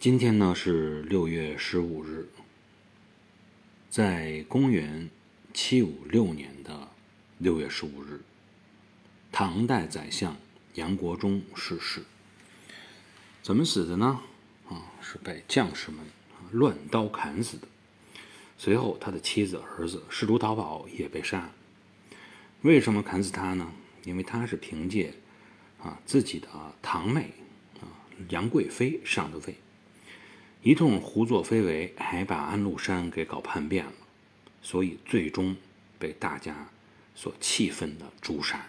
今天呢是六月十五日，在公元七五六年的六月十五日，唐代宰相杨国忠逝世。怎么死的呢？啊，是被将士们乱刀砍死的。随后，他的妻子、儿子试图逃跑，也被杀。为什么砍死他呢？因为他是凭借啊自己的堂妹啊杨贵妃上的位，一通胡作非为，还把安禄山给搞叛变了，所以最终被大家所气愤的诛杀。